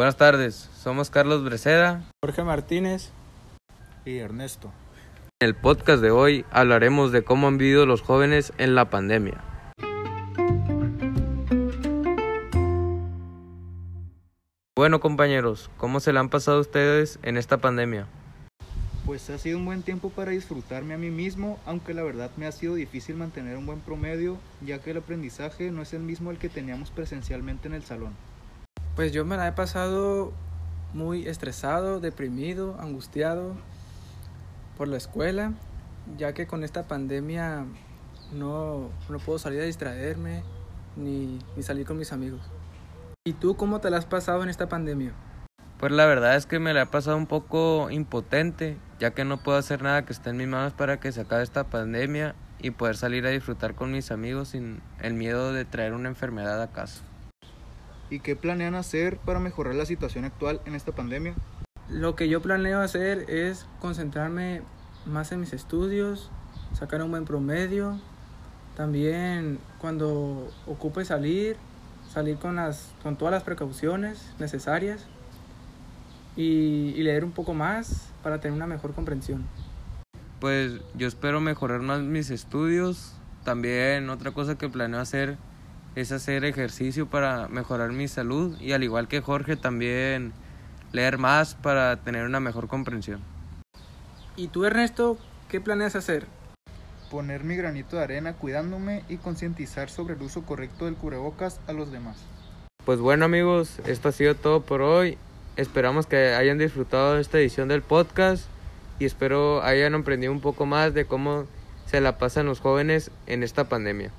Buenas tardes, somos Carlos Breceda. Jorge Martínez y Ernesto. En el podcast de hoy hablaremos de cómo han vivido los jóvenes en la pandemia. Bueno compañeros, ¿cómo se le han pasado ustedes en esta pandemia? Pues ha sido un buen tiempo para disfrutarme a mí mismo, aunque la verdad me ha sido difícil mantener un buen promedio, ya que el aprendizaje no es el mismo el que teníamos presencialmente en el salón. Pues yo me la he pasado muy estresado, deprimido, angustiado por la escuela, ya que con esta pandemia no, no puedo salir a distraerme ni, ni salir con mis amigos. ¿Y tú cómo te la has pasado en esta pandemia? Pues la verdad es que me la he pasado un poco impotente, ya que no puedo hacer nada que esté en mis manos para que se acabe esta pandemia y poder salir a disfrutar con mis amigos sin el miedo de traer una enfermedad a casa. ¿Y qué planean hacer para mejorar la situación actual en esta pandemia? Lo que yo planeo hacer es concentrarme más en mis estudios, sacar un buen promedio, también cuando ocupe salir, salir con, las, con todas las precauciones necesarias y, y leer un poco más para tener una mejor comprensión. Pues yo espero mejorar más mis estudios. También otra cosa que planeo hacer es hacer ejercicio para mejorar mi salud y al igual que Jorge también leer más para tener una mejor comprensión. ¿Y tú Ernesto, qué planeas hacer? Poner mi granito de arena cuidándome y concientizar sobre el uso correcto del cubrebocas a los demás. Pues bueno amigos, esto ha sido todo por hoy. Esperamos que hayan disfrutado de esta edición del podcast y espero hayan aprendido un poco más de cómo se la pasan los jóvenes en esta pandemia.